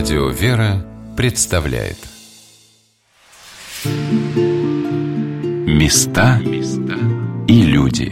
Радио «Вера» представляет Места и люди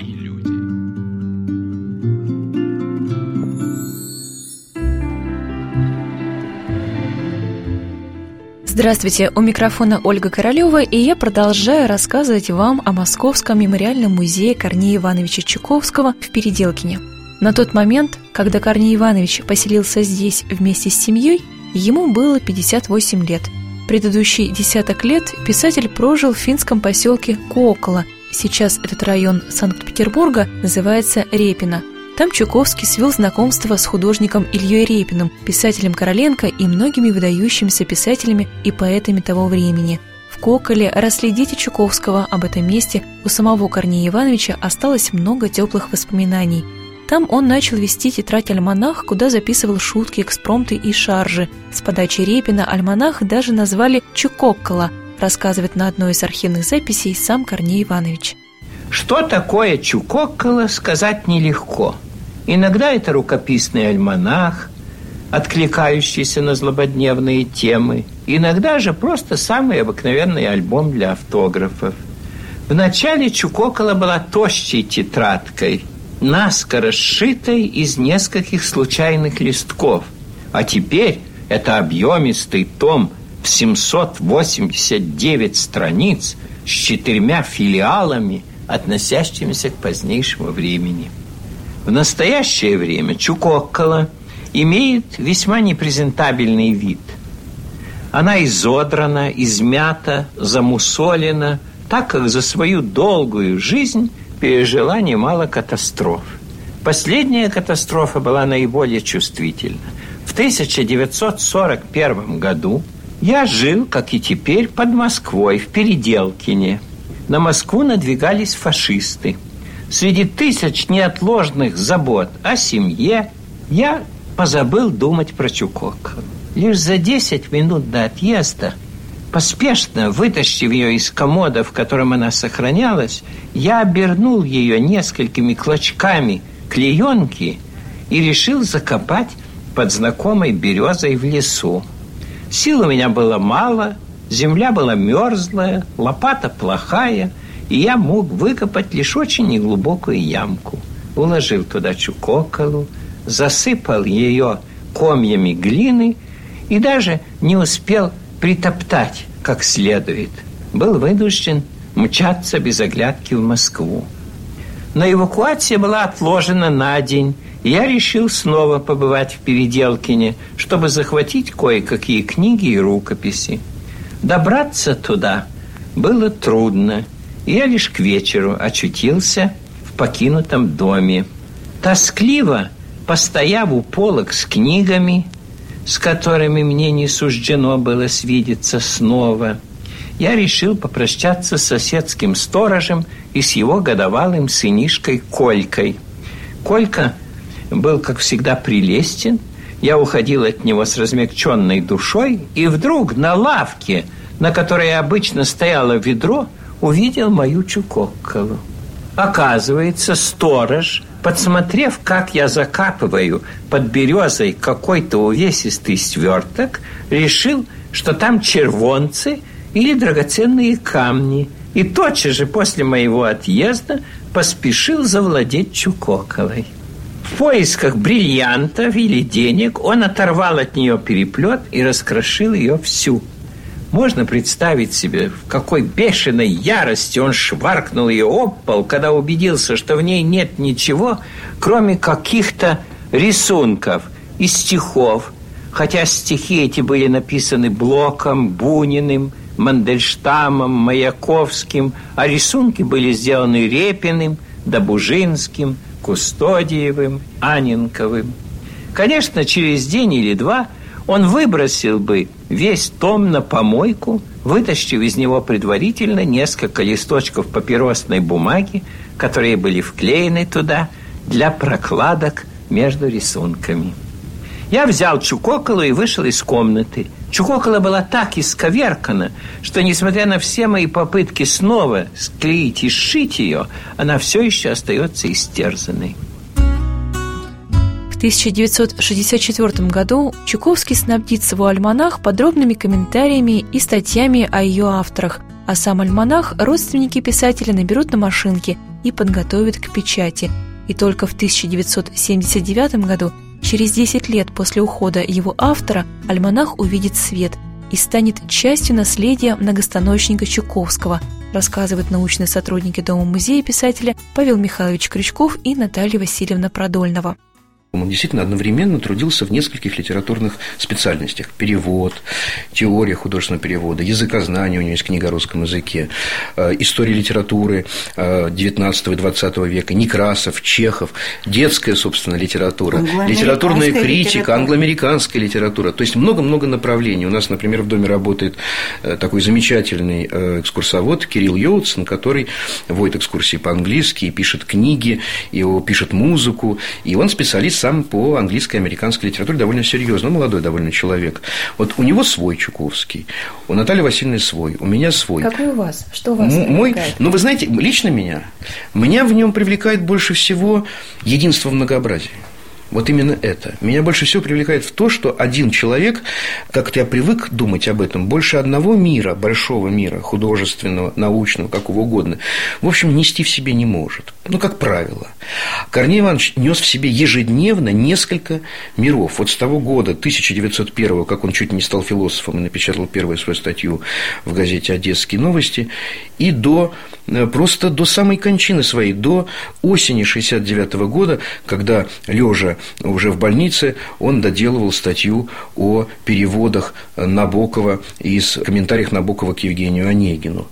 Здравствуйте, у микрофона Ольга Королева, и я продолжаю рассказывать вам о Московском мемориальном музее Корнея Ивановича Чуковского в Переделкине. На тот момент, когда Корней Иванович поселился здесь вместе с семьей, ему было 58 лет. Предыдущий десяток лет писатель прожил в финском поселке Кокола. Сейчас этот район Санкт-Петербурга называется Репино. Там Чуковский свел знакомство с художником Ильей Репиным, писателем Короленко и многими выдающимися писателями и поэтами того времени. В Коколе росли дети Чуковского, об этом месте у самого Корнея Ивановича осталось много теплых воспоминаний – там он начал вести тетрадь «Альманах», куда записывал шутки, экспромты и шаржи. С подачи Репина «Альманах» даже назвали «Чукоккола», рассказывает на одной из архивных записей сам Корней Иванович. Что такое Чукоккола, сказать нелегко. Иногда это рукописный альманах, откликающийся на злободневные темы. Иногда же просто самый обыкновенный альбом для автографов. В начале Чукокола была тощей тетрадкой – наскоро сшитой из нескольких случайных листков. А теперь это объемистый том в 789 страниц с четырьмя филиалами, относящимися к позднейшему времени. В настоящее время Чукоккола имеет весьма непрезентабельный вид. Она изодрана, измята, замусолена, так как за свою долгую жизнь пережила немало катастроф. Последняя катастрофа была наиболее чувствительна. В 1941 году я жил, как и теперь, под Москвой, в Переделкине. На Москву надвигались фашисты. Среди тысяч неотложных забот о семье я позабыл думать про Чукок. Лишь за 10 минут до отъезда – Поспешно вытащив ее из комода, в котором она сохранялась, я обернул ее несколькими клочками клеенки и решил закопать под знакомой березой в лесу. Сил у меня было мало, земля была мерзлая, лопата плохая, и я мог выкопать лишь очень неглубокую ямку. Уложил туда чукоколу, засыпал ее комьями глины и даже не успел притоптать как следует, был вынужден мчаться без оглядки в Москву. Но эвакуация была отложена на день, и я решил снова побывать в Переделкине, чтобы захватить кое-какие книги и рукописи. Добраться туда было трудно, и я лишь к вечеру очутился в покинутом доме. Тоскливо, постояв у полок с книгами, с которыми мне не суждено было свидеться снова, я решил попрощаться с соседским сторожем и с его годовалым сынишкой Колькой. Колька был, как всегда, прелестен. Я уходил от него с размягченной душой, и вдруг на лавке, на которой обычно стояло ведро, увидел мою Чукокколу. Оказывается, сторож Подсмотрев, как я закапываю под березой какой-то увесистый сверток, решил, что там червонцы или драгоценные камни. И тотчас же после моего отъезда поспешил завладеть Чукоковой. В поисках бриллиантов или денег он оторвал от нее переплет и раскрошил ее всю – можно представить себе, в какой бешеной ярости он шваркнул ее об пол, когда убедился, что в ней нет ничего, кроме каких-то рисунков и стихов. Хотя стихи эти были написаны Блоком, Буниным, Мандельштамом, Маяковским, а рисунки были сделаны Репиным, Добужинским, Кустодиевым, Анинковым. Конечно, через день или два – он выбросил бы весь том на помойку, вытащив из него предварительно несколько листочков папиросной бумаги, которые были вклеены туда для прокладок между рисунками. Я взял Чукоколу и вышел из комнаты. Чукокола была так исковеркана, что, несмотря на все мои попытки снова склеить и сшить ее, она все еще остается истерзанной. 1964 году Чуковский снабдит свой альманах подробными комментариями и статьями о ее авторах, а сам альманах родственники писателя наберут на машинке и подготовят к печати. И только в 1979 году, через 10 лет после ухода его автора, альманах увидит свет и станет частью наследия многостаночника Чуковского, рассказывают научные сотрудники Дома-музея писателя Павел Михайлович Крючков и Наталья Васильевна Продольного. Он действительно одновременно трудился в нескольких литературных специальностях. Перевод, теория художественного перевода, языкознание, у него есть книга о русском языке, э, история литературы XIX и XX века, Некрасов, Чехов, детская, собственно, литература, литературная критика, англоамериканская литература. То есть много-много направлений. У нас, например, в доме работает э, такой замечательный э, экскурсовод Кирилл Йоутсон, который водит экскурсии по-английски, пишет книги, и пишет музыку, и он специалист сам по английской и американской литературе довольно серьезно, молодой довольно человек. Вот у него свой Чуковский, у Натальи Васильевны свой, у меня свой. Какой у вас? Что у вас? М- мой, ну, вы знаете, лично меня, меня в нем привлекает больше всего единство в многообразии. Вот именно это. Меня больше всего привлекает в то, что один человек, как-то я привык думать об этом, больше одного мира, большого мира, художественного, научного, какого угодно, в общем, нести в себе не может. Ну, как правило. Корней Иванович нес в себе ежедневно несколько миров. Вот с того года, 1901 как он чуть не стал философом и напечатал первую свою статью в газете «Одесские новости», и до просто до самой кончины своей, до осени 69 года, когда, лежа уже в больнице, он доделывал статью о переводах Набокова из комментариях Набокова к Евгению Онегину.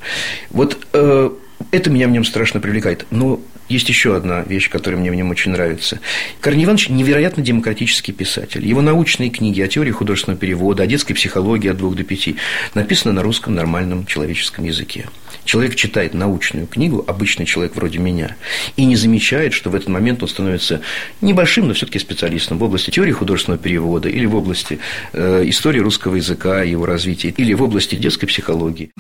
Вот э, это меня в нем страшно привлекает. Но есть еще одна вещь, которая мне в нем очень нравится. Корней Иванович невероятно демократический писатель. Его научные книги о теории художественного перевода, о детской психологии от двух до пяти написаны на русском нормальном человеческом языке. Человек читает научную книгу, обычный человек вроде меня, и не замечает, что в этот момент он становится небольшим, но все-таки специалистом в области теории художественного перевода или в области э, истории русского языка, его развития, или в области детской психологии.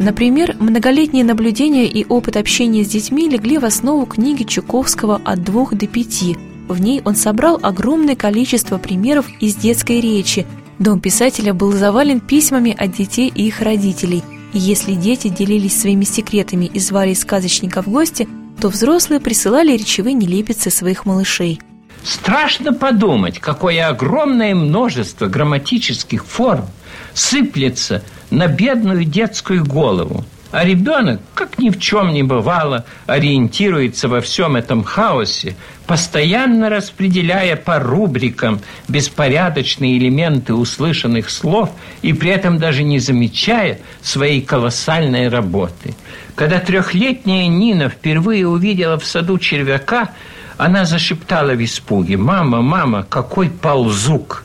Например, многолетние наблюдения и опыт общения с детьми легли в основу книги Чуковского «От двух до пяти». В ней он собрал огромное количество примеров из детской речи. Дом писателя был завален письмами от детей и их родителей. И если дети делились своими секретами и звали сказочника в гости, то взрослые присылали речевые нелепицы своих малышей. Страшно подумать, какое огромное множество грамматических форм сыплется – на бедную детскую голову. А ребенок, как ни в чем не бывало, ориентируется во всем этом хаосе, постоянно распределяя по рубрикам беспорядочные элементы услышанных слов и при этом даже не замечая своей колоссальной работы. Когда трехлетняя Нина впервые увидела в саду червяка, она зашептала в испуге «Мама, мама, какой ползук!»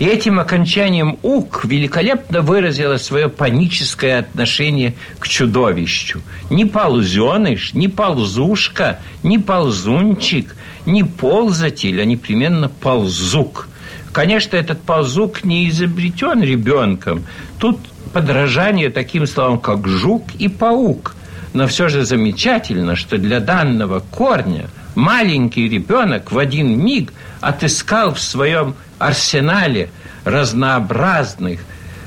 И этим окончанием «ук» великолепно выразила свое паническое отношение к чудовищу. Не ползеныш, не ползушка, не ползунчик, не ползатель, а непременно ползук. Конечно, этот ползук не изобретен ребенком. Тут подражание таким словам, как жук и паук. Но все же замечательно, что для данного корня маленький ребенок в один миг отыскал в своем арсенале разнообразных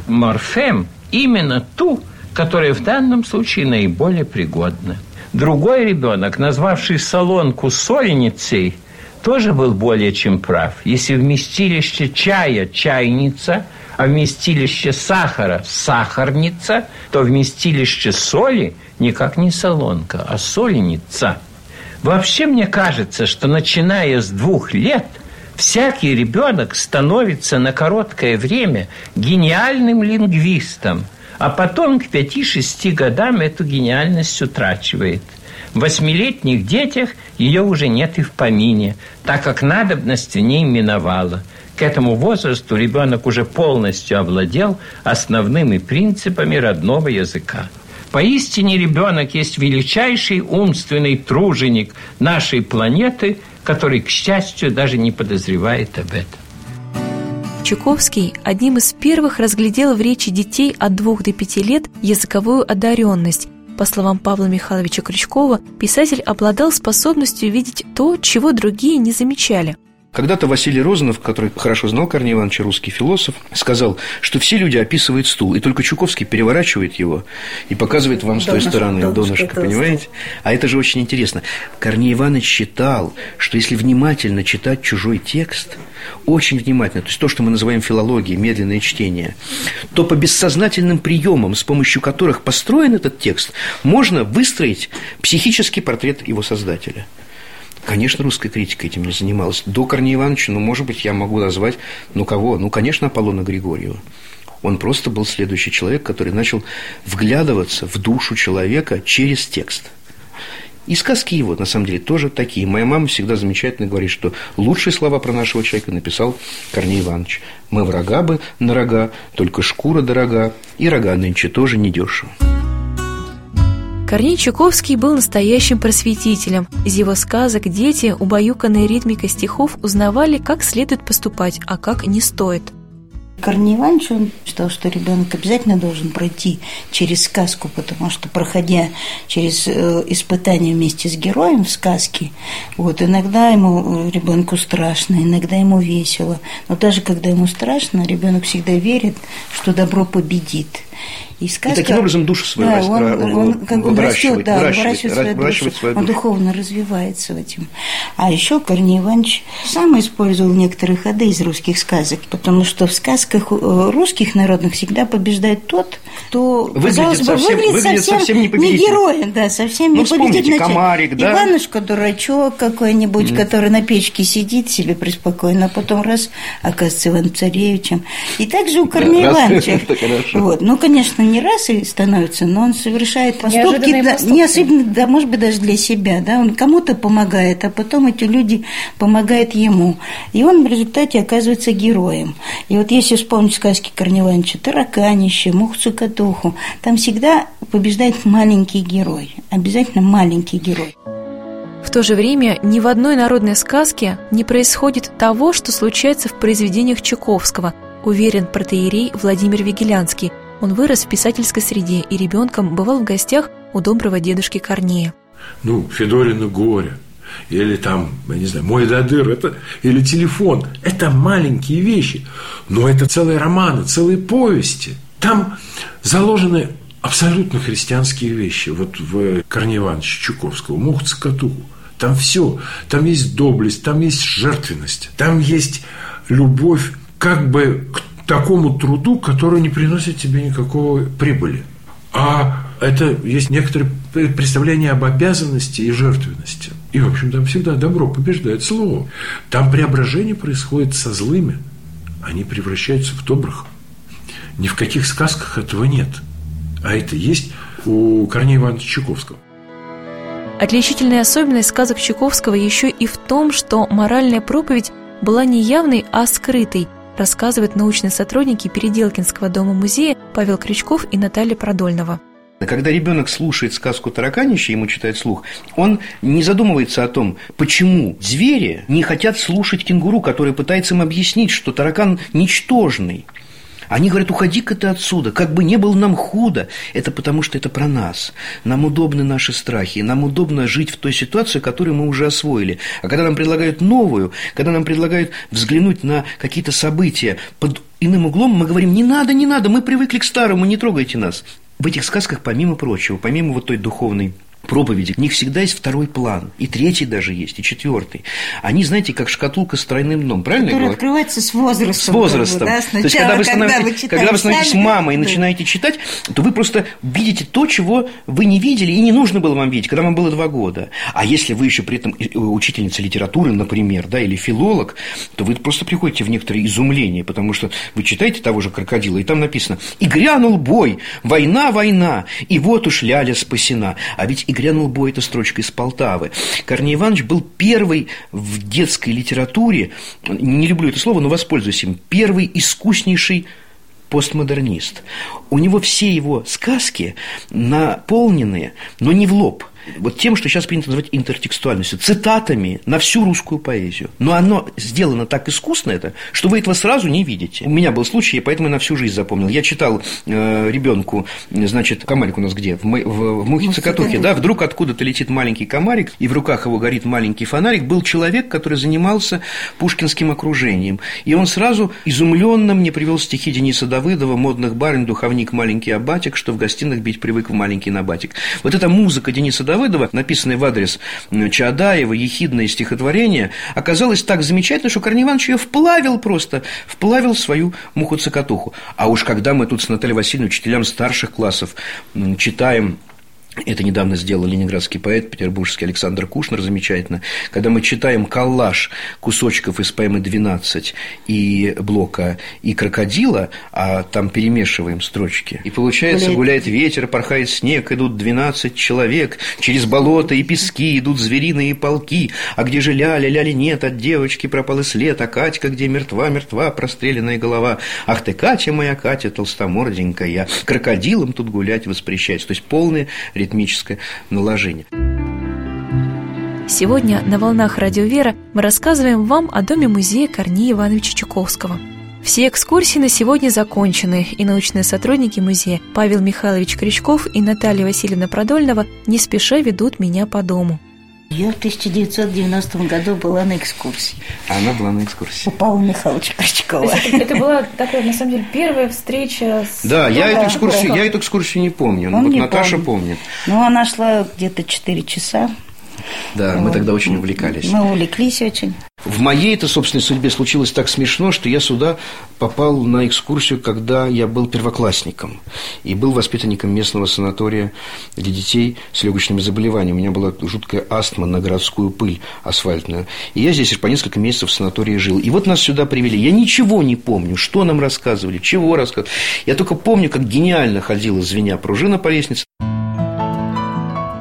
морфем именно ту, которая в данном случае наиболее пригодна. Другой ребенок, назвавший солонку сольницей, тоже был более чем прав. Если вместилище чая – чайница, а вместилище сахара – сахарница, то вместилище соли никак не солонка, а сольница. Вообще мне кажется, что начиная с двух лет – Всякий ребенок становится на короткое время гениальным лингвистом, а потом к 5-6 годам эту гениальность утрачивает. В восьмилетних детях ее уже нет и в помине, так как надобность в ней миновала. К этому возрасту ребенок уже полностью овладел основными принципами родного языка. Поистине ребенок есть величайший умственный труженик нашей планеты – который, к счастью, даже не подозревает об этом. Чуковский одним из первых разглядел в речи детей от двух до пяти лет языковую одаренность По словам Павла Михайловича Крючкова, писатель обладал способностью видеть то, чего другие не замечали. Когда-то Василий Розанов, который хорошо знал Корнея Ивановича, русский философ, сказал, что все люди описывают стул, и только Чуковский переворачивает его и показывает вам с той стороны донышко, донышко понимаете? А это же очень интересно. Корней Иванович считал, что если внимательно читать чужой текст, очень внимательно, то есть то, что мы называем филологией, медленное чтение, то по бессознательным приемам, с помощью которых построен этот текст, можно выстроить психический портрет его создателя – Конечно, русская критика этим не занималась. До Корнея Ивановича, ну, может быть, я могу назвать, ну, кого? Ну, конечно, Аполлона Григорьева. Он просто был следующий человек, который начал вглядываться в душу человека через текст. И сказки его, на самом деле, тоже такие. Моя мама всегда замечательно говорит, что лучшие слова про нашего человека написал Корней Иванович. Мы врага бы на рога, только шкура дорога, и рога нынче тоже недешево. Корней Чуковский был настоящим просветителем. Из его сказок дети, убаюканные ритмикой стихов, узнавали, как следует поступать, а как не стоит. Корней Иванович, он считал, что ребенок обязательно должен пройти через сказку, потому что, проходя через э, испытания вместе с героем в сказке, вот, иногда ему, э, ребенку страшно, иногда ему весело. Но даже когда ему страшно, ребенок всегда верит, что добро победит. И, сказка, и таким образом душу свою да, он, он, он как бы растет, да, выращивает, свою выращивает душу, он духовно развивается в этом. А еще Корней Иванович сам использовал некоторые ходы из русских сказок, потому что в сказках э, русских народных всегда побеждает тот, кто, выглядит казалось бы, совсем, выглядит, выглядит совсем, совсем не, не героем, да, совсем ну, не победитель. комарик, да? Иванушка дурачок какой-нибудь, mm. который на печке сидит себе преспокойно, а потом раз оказывается Иван Царевичем. И также у Корнея да, Ивановича. Вот. Ну, конечно, не раз и становится, но он совершает поступки, да, не особенно, да, может быть, даже для себя, да, он кому-то помогает, а потом эти люди помогают ему, и он в результате оказывается героем. И вот если вспомнить сказки Корнея Ивановича «Тараканище», «Мух-цукатуху», там всегда побеждает маленький герой, обязательно маленький герой. В то же время ни в одной народной сказке не происходит того, что случается в произведениях Чуковского, уверен протеерей Владимир Вигелянский – он вырос в писательской среде и ребенком бывал в гостях у доброго дедушки Корнея. Ну, Федорина горе, или там, я не знаю, мой дадыр, это, или телефон. Это маленькие вещи, но это целые романы, целые повести. Там заложены абсолютно христианские вещи. Вот в Корнея Ивановича Чуковского, Мух Цикатуху. Там все. Там есть доблесть, там есть жертвенность, там есть любовь как бы к такому труду, который не приносит тебе никакого прибыли. А это есть некоторые представления об обязанности и жертвенности. И, в общем, там всегда добро побеждает слово. Там преображение происходит со злыми. Они превращаются в добрых. Ни в каких сказках этого нет. А это есть у Корнея Ивановича Чуковского. Отличительная особенность сказок Чуковского еще и в том, что моральная проповедь была не явной, а скрытой – рассказывают научные сотрудники Переделкинского дома-музея Павел Крючков и Наталья Продольнова. Когда ребенок слушает сказку «Тараканище», ему читает слух, он не задумывается о том, почему звери не хотят слушать кенгуру, который пытается им объяснить, что таракан ничтожный – они говорят, уходи-ка ты отсюда, как бы не было нам худо. Это потому, что это про нас. Нам удобны наши страхи, нам удобно жить в той ситуации, которую мы уже освоили. А когда нам предлагают новую, когда нам предлагают взглянуть на какие-то события под иным углом, мы говорим, не надо, не надо, мы привыкли к старому, не трогайте нас. В этих сказках, помимо прочего, помимо вот той духовной проповеди, у них всегда есть второй план, и третий даже есть, и четвертый. Они, знаете, как шкатулка с тройным дном, правильно Который открывается с возрастом. С возрастом. Да? Сначала, то есть, когда вы становитесь, когда вы, когда вы становитесь мамой и начинаете читать, то вы просто видите то, чего вы не видели, и не нужно было вам видеть, когда вам было два года. А если вы еще при этом учительница литературы, например, да, или филолог, то вы просто приходите в некоторое изумление, потому что вы читаете того же крокодила, и там написано «И грянул бой, война, война, и вот уж ляля спасена». А ведь грянул бой, эта строчка из Полтавы. Корней Иванович был первый в детской литературе, не люблю это слово, но воспользуюсь им, первый искуснейший постмодернист. У него все его сказки наполнены, но не в лоб, вот тем, что сейчас принято называть интертекстуальностью, цитатами на всю русскую поэзию. Но оно сделано так искусно это, что вы этого сразу не видите. У меня был случай, поэтому я на всю жизнь запомнил. Я читал э, ребенку, значит, комарик у нас где? В, в, в мухе цокотухе, да, вдруг откуда-то летит маленький комарик, и в руках его горит маленький фонарик. Был человек, который занимался пушкинским окружением. И он сразу изумленно мне привел стихи Дениса Давыдова «Модных барин, духовник, маленький абатик, что в гостиных бить привык в маленький набатик». Вот эта музыка Дениса Давыдова, написанная в адрес Чаадаева, ехидное стихотворение, оказалось так замечательно, что Корней Иванович ее вплавил просто, вплавил свою муху-цокотуху. А уж когда мы тут с Натальей Васильевной, учителям старших классов, читаем это недавно сделал ленинградский поэт петербургский Александр Кушнер замечательно. Когда мы читаем коллаж кусочков из поэмы «12» и Блока и «Крокодила», а там перемешиваем строчки, и получается «Гуляет ветер, порхает снег, идут 12 человек, через болото и пески идут звериные полки, а где же Ляля, Ляли нет, от девочки пропал и след, а Катька где мертва, мертва, простреленная голова. Ах ты, Катя моя, Катя толстоморденькая, крокодилом тут гулять воспрещать». То есть полное ритмическое наложение. Сегодня на «Волнах Радио Вера» мы рассказываем вам о доме-музее Корнея Ивановича Чуковского. Все экскурсии на сегодня закончены, и научные сотрудники музея Павел Михайлович Крючков и Наталья Васильевна Продольного не спеша ведут меня по дому – я в 1990 году была на экскурсии. А она была на экскурсии. У Павла Михайловича Крючкова. Это, это была такая, на самом деле, первая встреча с... Да, я, эту экскурсию, я эту экскурсию не помню, но вот Наташа помнит. помнит. Ну, она шла где-то 4 часа. Да, мы тогда очень увлекались. Мы увлеклись очень. В моей это собственной судьбе случилось так смешно, что я сюда попал на экскурсию, когда я был первоклассником и был воспитанником местного санатория для детей с легочными заболеваниями. У меня была жуткая астма на городскую пыль асфальтную. И я здесь по несколько месяцев в санатории жил. И вот нас сюда привели. Я ничего не помню, что нам рассказывали, чего рассказывали. Я только помню, как гениально ходила звеня пружина по лестнице.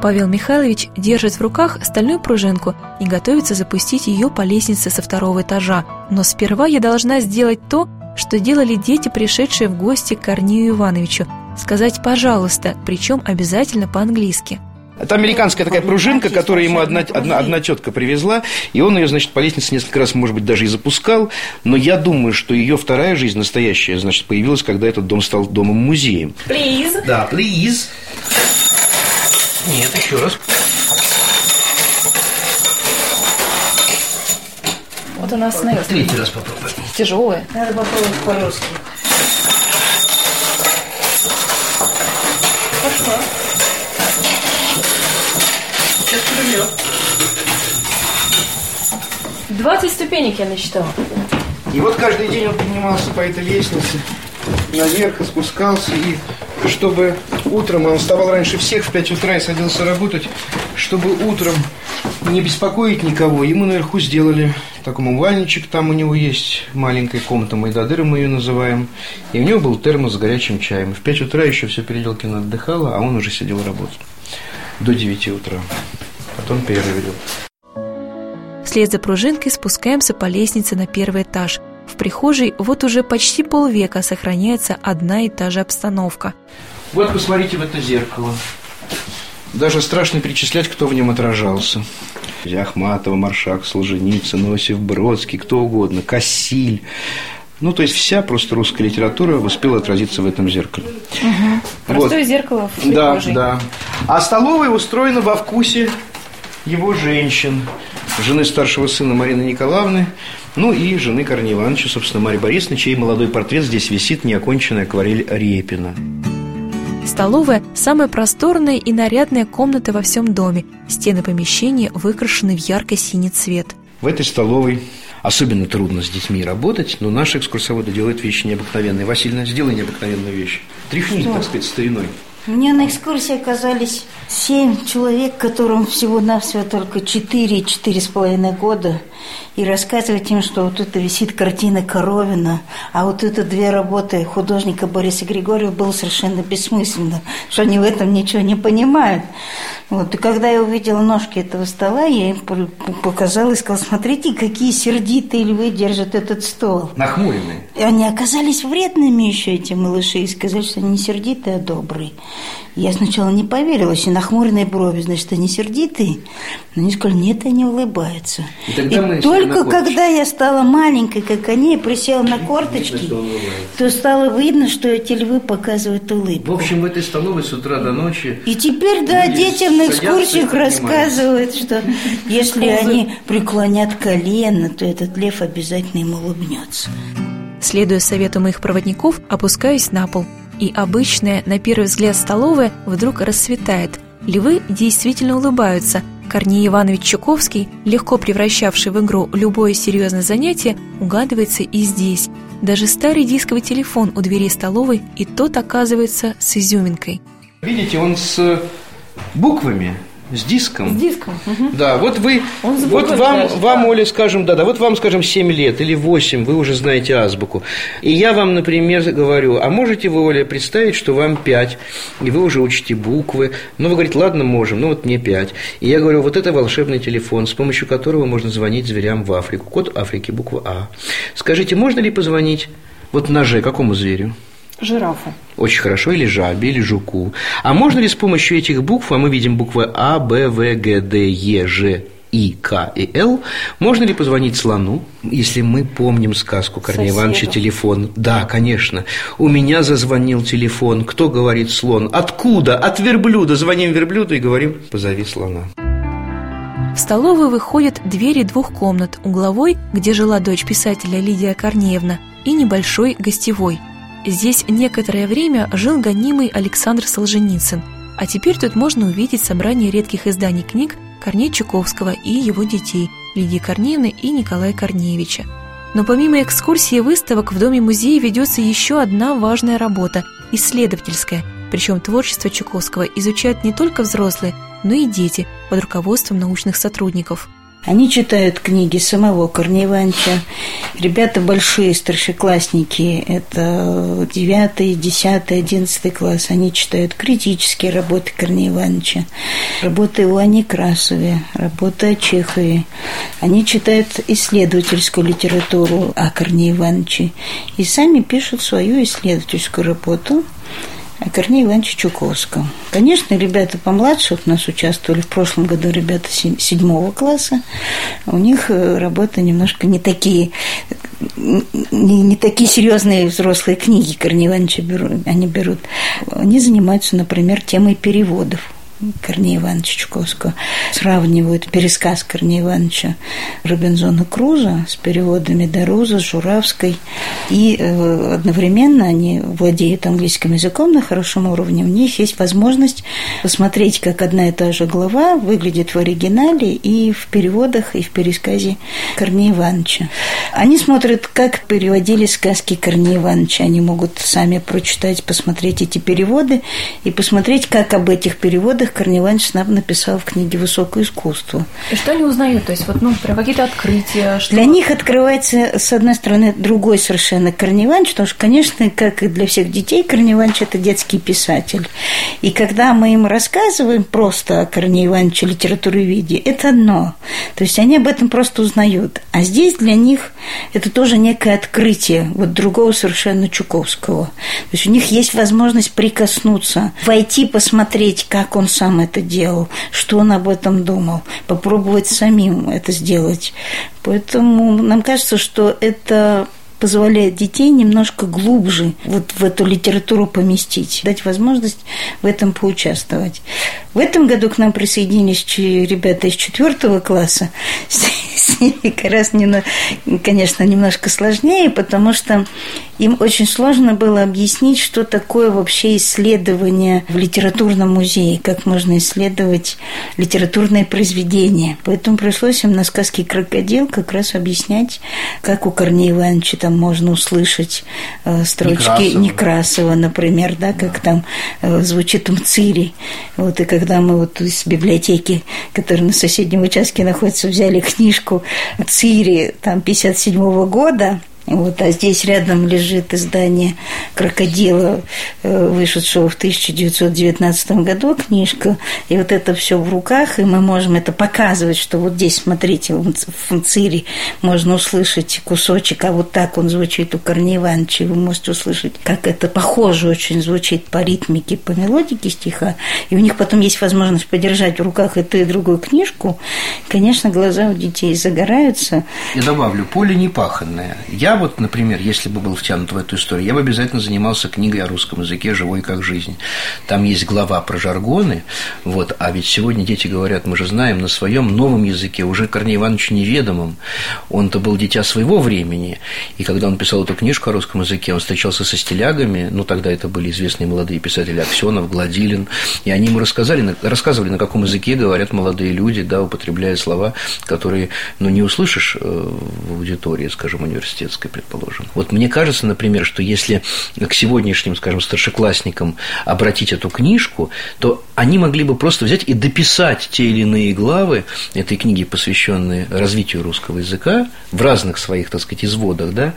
Павел Михайлович держит в руках стальную пружинку и готовится запустить ее по лестнице со второго этажа. Но сперва я должна сделать то, что делали дети, пришедшие в гости к Корнею Ивановичу. Сказать «пожалуйста», причем обязательно по-английски. Это американская такая пружинка, которую ему одна, одна, одна тетка привезла, и он ее, значит, по лестнице несколько раз, может быть, даже и запускал, но я думаю, что ее вторая жизнь, настоящая, значит, появилась, когда этот дом стал домом-музеем. Please. Да, please. Нет, еще раз. Вот у нас остановился. Третий раз попробуем. Тяжелые. Надо попробовать по-русски. Хорошо. Сейчас подождем. 20 ступенек я насчитала. И вот каждый день он поднимался по этой лестнице наверх и спускался, и чтобы утром, он вставал раньше всех в 5 утра и садился работать, чтобы утром не беспокоить никого, ему наверху сделали такой умывальничек, там у него есть маленькая комната Майдадыра, мы ее называем, и у него был термос с горячим чаем. В 5 утра еще все Переделкино отдыхало, а он уже сидел работать до 9 утра. Потом перерывел. Вслед за пружинкой спускаемся по лестнице на первый этаж – в прихожей вот уже почти полвека сохраняется одна и та же обстановка. Вот посмотрите в это зеркало. Даже страшно перечислять, кто в нем отражался. Ахматова, Маршак, Солженицын, Осип Бродский, кто угодно, Кассиль. Ну, то есть вся просто русская литература успела отразиться в этом зеркале. Угу. Простое вот. зеркало в прихожей. Да, да. А столовая устроена во вкусе его женщин. Жены старшего сына Марины Николаевны, ну и жены Корнея Ивановича, собственно, Марии Борисовны, чей молодой портрет здесь висит, неоконченная акварель Репина. Столовая – самая просторная и нарядная комната во всем доме. Стены помещения выкрашены в ярко-синий цвет. В этой столовой особенно трудно с детьми работать, но наши экскурсоводы делают вещи необыкновенные. Васильевна, сделай необыкновенную вещь. Тряхни, Что? так сказать, стариной. Мне на экскурсии оказались семь человек, которым всего-навсего только четыре, четыре с половиной года. И рассказывать им, что вот тут висит картина Коровина, а вот это две работы художника Бориса Григорьева было совершенно бессмысленно, что они в этом ничего не понимают. Вот, и когда я увидела ножки этого стола, я им показала и сказала, смотрите, какие сердитые львы держат этот стол. Нахмуренные. И они оказались вредными еще, эти малыши, и сказали, что они не сердитые, а добрые. Я сначала не поверила, если нахмуренные брови, значит, они сердитые. Но они сказали, нет, они улыбаются. И, и только когда я стала маленькой, как они, присела на корточки, то стало видно, что эти львы показывают улыбку. В общем, в этой столовой с утра до ночи... И теперь, да, детям на экскурсиях рассказывают, что если они преклонят колено, то этот лев обязательно им улыбнется. Следуя совету моих проводников, опускаюсь на пол – и обычная, на первый взгляд, столовая вдруг расцветает. Львы действительно улыбаются. Корней Иванович Чуковский, легко превращавший в игру любое серьезное занятие, угадывается и здесь. Даже старый дисковый телефон у двери столовой, и тот оказывается с изюминкой. Видите, он с буквами с диском. С диском. Угу. Да, вот вы, вот вам, даже, вам, да. Оля, скажем, да, да, вот вам, скажем, 7 лет или 8, вы уже знаете азбуку. И я вам, например, говорю, а можете вы, Оля, представить, что вам 5, и вы уже учите буквы. Ну, вы говорите, ладно, можем, ну вот мне 5. И я говорю, вот это волшебный телефон, с помощью которого можно звонить зверям в Африку. Код Африки, буква А. Скажите, можно ли позвонить вот на Ж, какому зверю? Жирафу. Очень хорошо, или жабе, или жуку. А можно ли с помощью этих букв, а мы видим буквы А, Б, В, Г, Д, Е, Ж, и, К и Л, можно ли позвонить слону, если мы помним сказку Корнея Соседу. Ивановича «Телефон»? Да, конечно. У меня зазвонил телефон. Кто говорит слон? Откуда? От верблюда. Звоним верблюду и говорим «позови слона». В столовую выходят двери двух комнат, угловой, где жила дочь писателя Лидия Корнеевна, и небольшой гостевой – Здесь некоторое время жил гонимый Александр Солженицын, а теперь тут можно увидеть собрание редких изданий книг Корнея Чуковского и его детей Лидии Корнеевны и Николая Корнеевича. Но помимо экскурсии и выставок в Доме-музее ведется еще одна важная работа – исследовательская, причем творчество Чуковского изучают не только взрослые, но и дети под руководством научных сотрудников – они читают книги самого Корнея Ивановича. Ребята большие, старшеклассники, это 9, 10, 11 класс. Они читают критические работы Корнея Ивановича, работы о Некрасове, работы о Чехове. Они читают исследовательскую литературу о Корнее Ивановиче и сами пишут свою исследовательскую работу – о Корнее Ивановиче Чуковском. Конечно, ребята помладше у нас участвовали в прошлом году, ребята седьмого класса. У них э, работы немножко не такие, не, не такие серьезные взрослые книги Корнея Ивановича берут, они берут. Они занимаются, например, темой переводов Корнея Ивановича Чуковского, сравнивают пересказ Корнея Ивановича Робинзона Круза с переводами Дороза, Журавской, и э, одновременно они владеют английским языком на хорошем уровне, у них есть возможность посмотреть, как одна и та же глава выглядит в оригинале и в переводах, и в пересказе Корнея Ивановича. Они смотрят, как переводили сказки Корнея Ивановича, они могут сами прочитать, посмотреть эти переводы и посмотреть, как об этих переводах Корней Иванович нам написал в книге «Высокое искусство». И что они узнают? То есть, вот, ну, про какие-то открытия? Что... Для них открывается, с одной стороны, другой совершенно Корней Иванович, потому что, конечно, как и для всех детей, Корней Иванович – это детский писатель. И когда мы им рассказываем просто о Корнее Ивановиче литературе виде, это одно. То есть, они об этом просто узнают. А здесь для них это тоже некое открытие вот другого совершенно Чуковского. То есть, у них есть возможность прикоснуться, войти, посмотреть, как он сам сам это делал, что он об этом думал, попробовать самим это сделать. Поэтому нам кажется, что это позволяет детей немножко глубже вот в эту литературу поместить, дать возможность в этом поучаствовать. В этом году к нам присоединились ребята из четвертого класса. С ними как раз, конечно, немножко сложнее, потому что им очень сложно было объяснить, что такое вообще исследование в литературном музее, как можно исследовать литературное произведение. Поэтому пришлось им на сказке «Крокодил» как раз объяснять, как у Корнея Ивановича там можно услышать э, строчки Некрасова, Некрасова например, да, как там э, звучит Мцири. Вот, и когда мы вот из библиотеки, которая на соседнем участке находится, взяли книжку Цири там 57 -го года, Вот, а здесь рядом лежит издание «Крокодила», э, вышедшего в 1919 году, книжка. И вот это все в руках, и мы можем это показывать, что вот здесь, смотрите, в фунцире можно услышать кусочек, а вот так он звучит у Корнея. Вы можете услышать, как это похоже очень звучит по ритмике, по мелодике стиха. И у них потом есть возможность подержать в руках и и другую книжку. Конечно, глаза у детей загораются. Я добавлю, поле непаханное. Я вот, например, если бы был втянут в эту историю, я бы обязательно занимался книгой о русском языке «Живой как жизнь». Там есть глава про жаргоны, вот, а ведь сегодня дети говорят, мы же знаем, на своем новом языке, уже Корней Иванович неведомом. Он-то был дитя своего времени, и когда он писал эту книжку о русском языке, он встречался со стилягами, ну, тогда это были известные молодые писатели Аксенов, Гладилин, и они ему рассказали, рассказывали, на каком языке говорят молодые люди, да, употребляя слова, которые, ну, не услышишь э, в аудитории, скажем, университетской, предположим. Вот мне кажется, например, что если к сегодняшним, скажем, старшеклассникам обратить эту книжку, то они могли бы просто взять и дописать те или иные главы этой книги, посвященные развитию русского языка в разных своих, так сказать, изводах, да.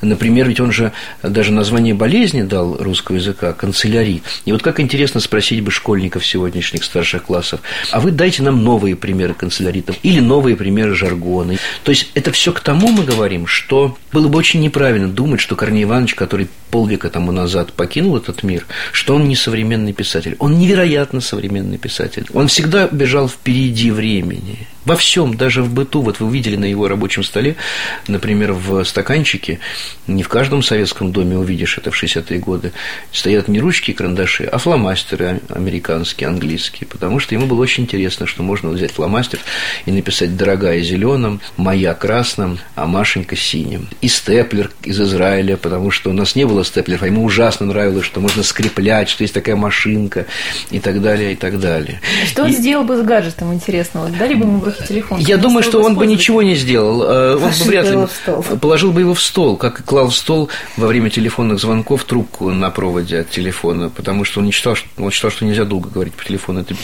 Например, ведь он же даже название болезни дал русского языка – канцелярит. И вот как интересно спросить бы школьников сегодняшних старших классов, а вы дайте нам новые примеры канцеляритов или новые примеры жаргона. То есть это все к тому мы говорим, что было бы очень неправильно думать, что Корней Иванович, который полвека тому назад покинул этот мир, что он не современный писатель. Он невероятно современный писатель. Он всегда бежал впереди времени. Во всем, даже в быту. Вот вы увидели на его рабочем столе, например, в стаканчике, не в каждом советском доме увидишь это в 60-е годы, стоят не ручки и карандаши, а фломастеры американские, английские. Потому что ему было очень интересно, что можно взять фломастер и написать «Дорогая зеленым», «Моя красным», а Машенька синим. И степлер из Израиля, потому что у нас не было степлеров, а ему ужасно нравилось, что можно скреплять, что есть такая машинка и так далее, и так далее. Что он сделал бы с гаджетом, интересного? Дали бы ему просто телефон? Я думаю, что он бы ничего не сделал. Э, он бы вряд ли положил бы его в стол, как и клал в стол во время телефонных звонков трубку на проводе от телефона, потому что он не считал, что, он считал, что нельзя долго говорить по телефону, это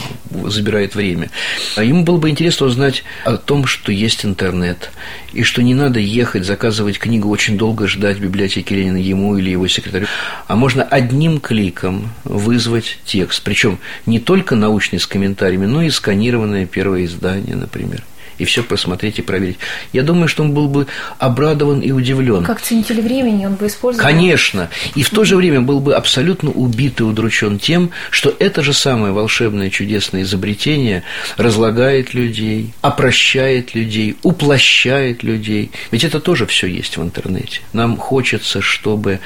забирает время. А ему было бы интересно узнать о том, что есть интернет, и что не надо ехать, заказывать книгу, очень долго ждать в библиотеке Ленина ему или его секретарю, а можно одним кликом вызвать текст, причем не только научный с комментариями, но и сканированное первое издание, например например и все посмотреть и проверить. Я думаю, что он был бы обрадован и удивлен. Как ценитель времени он бы использовал. Конечно. И в то же время был бы абсолютно убит и удручен тем, что это же самое волшебное чудесное изобретение разлагает людей, опрощает людей, уплощает людей. Ведь это тоже все есть в интернете. Нам хочется, чтобы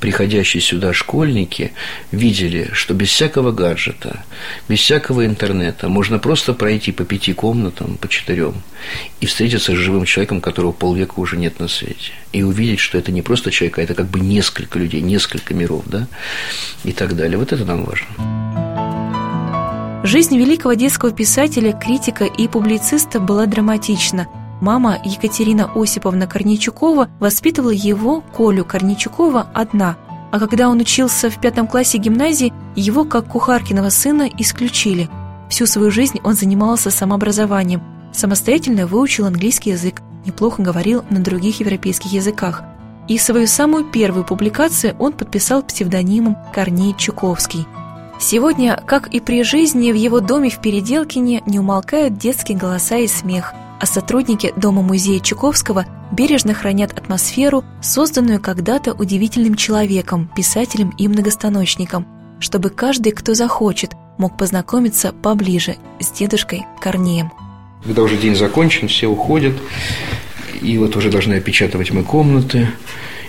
приходящие сюда школьники видели, что без всякого гаджета, без всякого интернета можно просто пройти по пяти комнатам, по четырем, и встретиться с живым человеком, которого полвека уже нет на свете. И увидеть, что это не просто человек, а это как бы несколько людей, несколько миров, да, и так далее. Вот это нам важно. Жизнь великого детского писателя, критика и публициста была драматична – Мама Екатерина Осиповна Корнейчукова воспитывала его, Колю Корнейчукова, одна, а когда он учился в пятом классе гимназии, его, как кухаркиного сына, исключили. Всю свою жизнь он занимался самообразованием, самостоятельно выучил английский язык, неплохо говорил на других европейских языках. И свою самую первую публикацию он подписал псевдонимом Корней Чуковский. Сегодня, как и при жизни, в его доме в Переделкине не умолкают детские голоса и смех – а сотрудники Дома-музея Чуковского бережно хранят атмосферу, созданную когда-то удивительным человеком, писателем и многостаночником, чтобы каждый, кто захочет, мог познакомиться поближе с дедушкой Корнеем. Когда уже день закончен, все уходят, и вот уже должны опечатывать мы комнаты,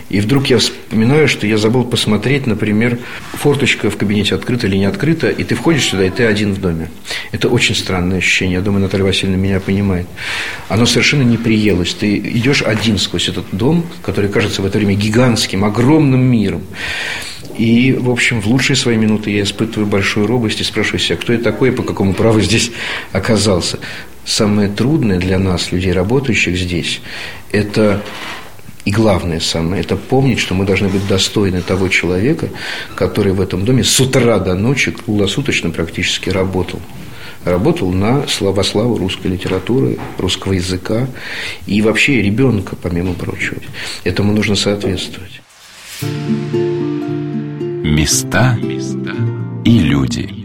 и вдруг я вспоминаю, что я забыл посмотреть, например, форточка в кабинете открыта или не открыта, и ты входишь сюда, и ты один в доме. Это очень странное ощущение. Я думаю, Наталья Васильевна меня понимает. Оно совершенно не приелось. Ты идешь один сквозь этот дом, который кажется в это время гигантским, огромным миром. И, в общем, в лучшие свои минуты я испытываю большую робость и спрашиваю себя, кто я такой и по какому праву здесь оказался. Самое трудное для нас, людей, работающих здесь, это и главное самое, это помнить, что мы должны быть достойны того человека, который в этом доме с утра до ночи круглосуточно практически работал работал на слава славу русской литературы, русского языка и вообще ребенка, помимо прочего. Этому нужно соответствовать. Места и люди.